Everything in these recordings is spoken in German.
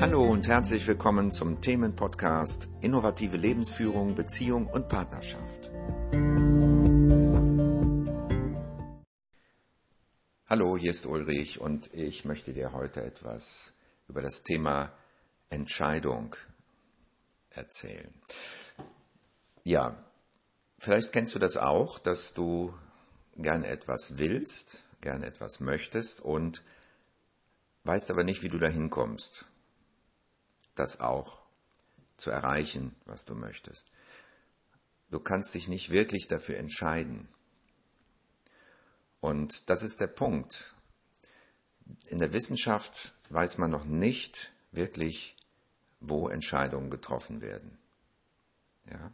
Hallo und herzlich willkommen zum Themenpodcast Innovative Lebensführung, Beziehung und Partnerschaft. Hallo, hier ist Ulrich und ich möchte dir heute etwas über das Thema Entscheidung erzählen. Ja, vielleicht kennst du das auch, dass du gerne etwas willst, gerne etwas möchtest und weißt aber nicht, wie du dahin kommst, das auch zu erreichen, was du möchtest. Du kannst dich nicht wirklich dafür entscheiden. Und das ist der Punkt. In der Wissenschaft weiß man noch nicht wirklich, wo Entscheidungen getroffen werden. Ja?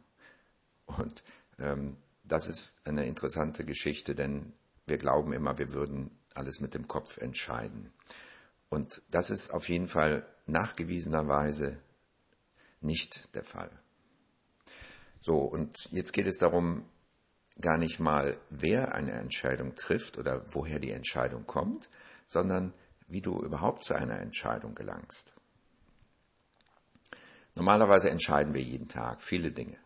Und ähm, das ist eine interessante Geschichte, denn wir glauben immer, wir würden alles mit dem Kopf entscheiden. Und das ist auf jeden Fall nachgewiesenerweise nicht der Fall. So, und jetzt geht es darum, gar nicht mal, wer eine Entscheidung trifft oder woher die Entscheidung kommt, sondern wie du überhaupt zu einer Entscheidung gelangst. Normalerweise entscheiden wir jeden Tag viele Dinge.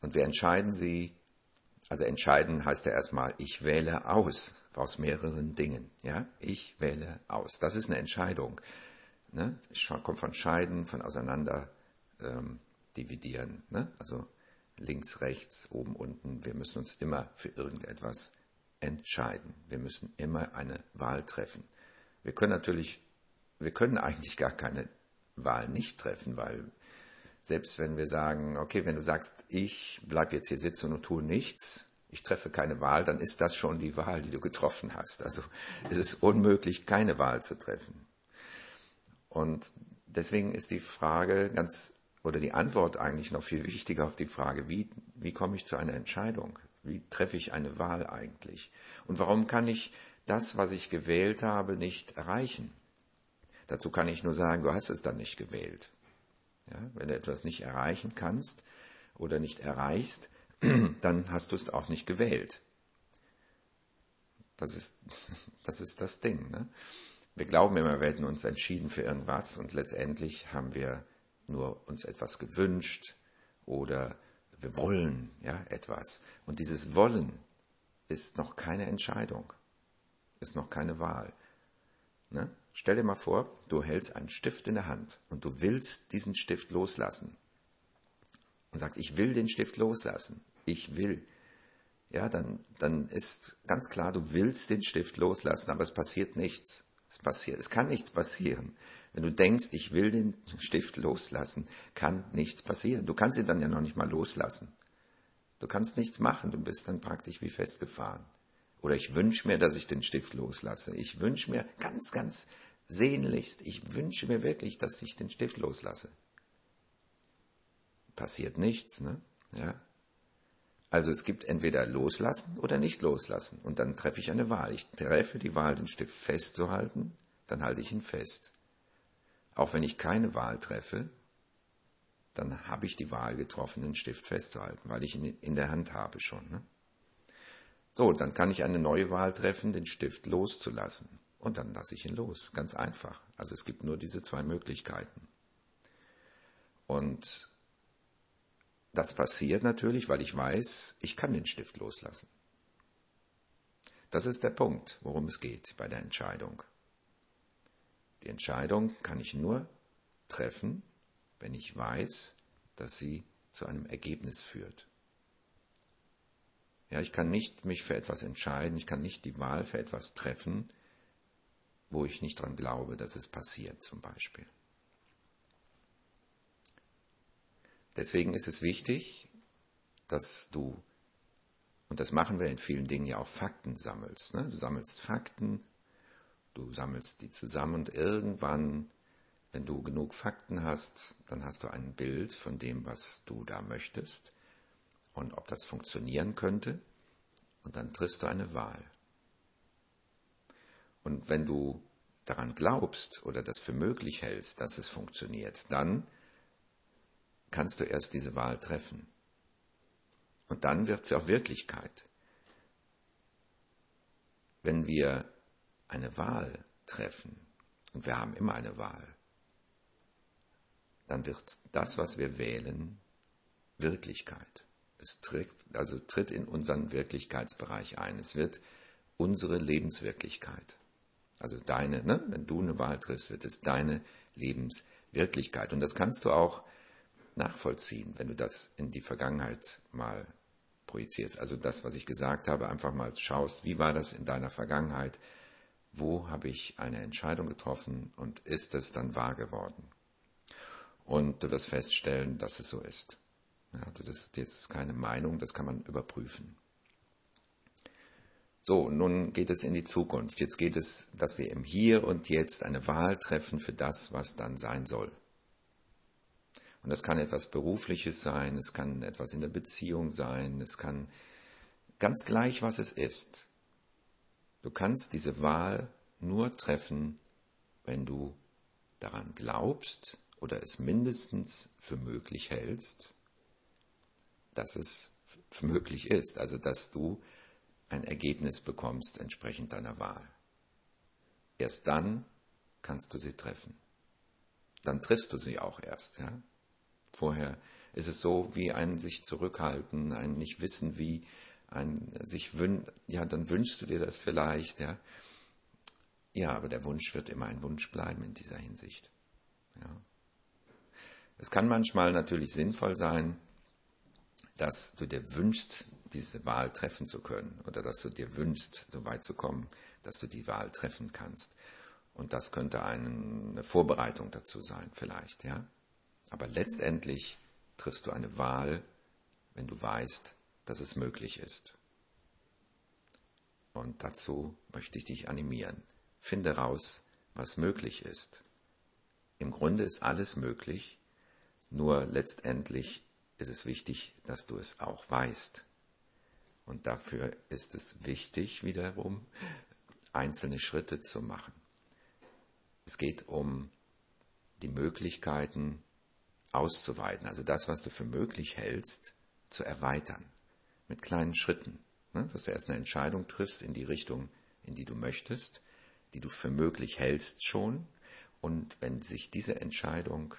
Und wir entscheiden sie, also entscheiden heißt ja erstmal, ich wähle aus aus mehreren Dingen. Ja, ich wähle aus. Das ist eine Entscheidung. Ne? Kommt von Scheiden, von auseinander ähm, dividieren. Ne? Also links, rechts, oben, unten. Wir müssen uns immer für irgendetwas entscheiden. Wir müssen immer eine Wahl treffen. Wir können natürlich, wir können eigentlich gar keine Wahl nicht treffen, weil selbst wenn wir sagen, okay, wenn du sagst, ich bleib jetzt hier sitzen und tue nichts, ich treffe keine Wahl, dann ist das schon die Wahl, die du getroffen hast. Also es ist unmöglich, keine Wahl zu treffen. Und deswegen ist die Frage ganz, oder die Antwort eigentlich noch viel wichtiger auf die Frage, wie, wie komme ich zu einer Entscheidung? Wie treffe ich eine Wahl eigentlich? Und warum kann ich das, was ich gewählt habe, nicht erreichen? Dazu kann ich nur sagen, du hast es dann nicht gewählt. Ja, wenn du etwas nicht erreichen kannst oder nicht erreichst, dann hast du es auch nicht gewählt. Das ist das, ist das Ding. Ne? Wir glauben immer, wir hätten uns entschieden für irgendwas und letztendlich haben wir nur uns etwas gewünscht oder wir wollen ja etwas. Und dieses Wollen ist noch keine Entscheidung, ist noch keine Wahl. Ne? Stell dir mal vor, du hältst einen Stift in der Hand und du willst diesen Stift loslassen und sagst, ich will den Stift loslassen, ich will, ja, dann, dann ist ganz klar, du willst den Stift loslassen, aber es passiert nichts. Es passiert, es kann nichts passieren. Wenn du denkst, ich will den Stift loslassen, kann nichts passieren. Du kannst ihn dann ja noch nicht mal loslassen. Du kannst nichts machen, du bist dann praktisch wie festgefahren. Oder ich wünsche mir, dass ich den Stift loslasse. Ich wünsche mir ganz, ganz sehnlichst, ich wünsche mir wirklich, dass ich den Stift loslasse passiert nichts, ne? Ja. Also es gibt entweder loslassen oder nicht loslassen. Und dann treffe ich eine Wahl. Ich treffe die Wahl, den Stift festzuhalten, dann halte ich ihn fest. Auch wenn ich keine Wahl treffe, dann habe ich die Wahl getroffen, den Stift festzuhalten, weil ich ihn in der Hand habe schon. Ne? So, dann kann ich eine neue Wahl treffen, den Stift loszulassen. Und dann lasse ich ihn los. Ganz einfach. Also es gibt nur diese zwei Möglichkeiten. Und das passiert natürlich, weil ich weiß, ich kann den Stift loslassen. Das ist der Punkt, worum es geht bei der Entscheidung. Die Entscheidung kann ich nur treffen, wenn ich weiß, dass sie zu einem Ergebnis führt. Ja, ich kann nicht mich für etwas entscheiden, ich kann nicht die Wahl für etwas treffen, wo ich nicht dran glaube, dass es passiert, zum Beispiel. Deswegen ist es wichtig, dass du, und das machen wir in vielen Dingen ja auch, Fakten sammelst. Ne? Du sammelst Fakten, du sammelst die zusammen und irgendwann, wenn du genug Fakten hast, dann hast du ein Bild von dem, was du da möchtest und ob das funktionieren könnte und dann triffst du eine Wahl. Und wenn du daran glaubst oder das für möglich hältst, dass es funktioniert, dann kannst du erst diese Wahl treffen. Und dann wird sie auch Wirklichkeit. Wenn wir eine Wahl treffen, und wir haben immer eine Wahl, dann wird das, was wir wählen, Wirklichkeit. Es tritt, also tritt in unseren Wirklichkeitsbereich ein. Es wird unsere Lebenswirklichkeit. Also deine, ne? wenn du eine Wahl triffst, wird es deine Lebenswirklichkeit. Und das kannst du auch nachvollziehen, wenn du das in die Vergangenheit mal projizierst. Also das, was ich gesagt habe, einfach mal schaust, wie war das in deiner Vergangenheit? Wo habe ich eine Entscheidung getroffen und ist es dann wahr geworden? Und du wirst feststellen, dass es so ist. Ja, das, ist das ist keine Meinung, das kann man überprüfen. So, nun geht es in die Zukunft. Jetzt geht es, dass wir im Hier und Jetzt eine Wahl treffen für das, was dann sein soll. Und das kann etwas Berufliches sein, es kann etwas in der Beziehung sein, es kann ganz gleich, was es ist. Du kannst diese Wahl nur treffen, wenn du daran glaubst oder es mindestens für möglich hältst, dass es möglich ist, also dass du ein Ergebnis bekommst entsprechend deiner Wahl. Erst dann kannst du sie treffen. Dann triffst du sie auch erst. Ja? Vorher ist es so wie ein sich zurückhalten, ein nicht wissen wie, ein sich wün ja, dann wünschst du dir das vielleicht, ja. Ja, aber der Wunsch wird immer ein Wunsch bleiben in dieser Hinsicht. Ja. Es kann manchmal natürlich sinnvoll sein, dass du dir wünschst, diese Wahl treffen zu können oder dass du dir wünschst, so weit zu kommen, dass du die Wahl treffen kannst. Und das könnte eine Vorbereitung dazu sein, vielleicht, ja. Aber letztendlich triffst du eine Wahl, wenn du weißt, dass es möglich ist. Und dazu möchte ich dich animieren. Finde raus, was möglich ist. Im Grunde ist alles möglich, nur letztendlich ist es wichtig, dass du es auch weißt. Und dafür ist es wichtig, wiederum einzelne Schritte zu machen. Es geht um die Möglichkeiten auszuweiten, also das, was du für möglich hältst, zu erweitern, mit kleinen Schritten, ne? dass du erst eine Entscheidung triffst in die Richtung, in die du möchtest, die du für möglich hältst schon, und wenn sich diese Entscheidung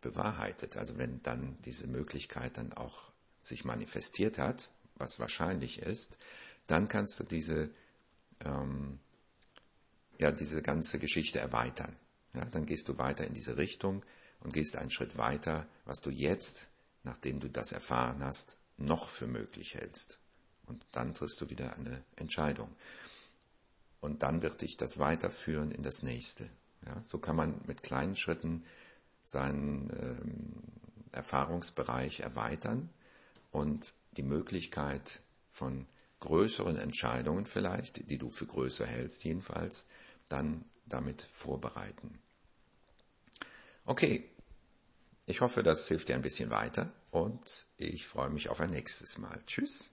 bewahrheitet, also wenn dann diese Möglichkeit dann auch sich manifestiert hat, was wahrscheinlich ist, dann kannst du diese, ähm, ja, diese ganze Geschichte erweitern. Ja, dann gehst du weiter in diese Richtung und gehst einen Schritt weiter, was du jetzt, nachdem du das erfahren hast, noch für möglich hältst. Und dann triffst du wieder eine Entscheidung. Und dann wird dich das weiterführen in das nächste. Ja, so kann man mit kleinen Schritten seinen ähm, Erfahrungsbereich erweitern und die Möglichkeit von größeren Entscheidungen vielleicht, die du für größer hältst jedenfalls, dann damit vorbereiten. Okay, ich hoffe, das hilft dir ein bisschen weiter und ich freue mich auf ein nächstes Mal. Tschüss.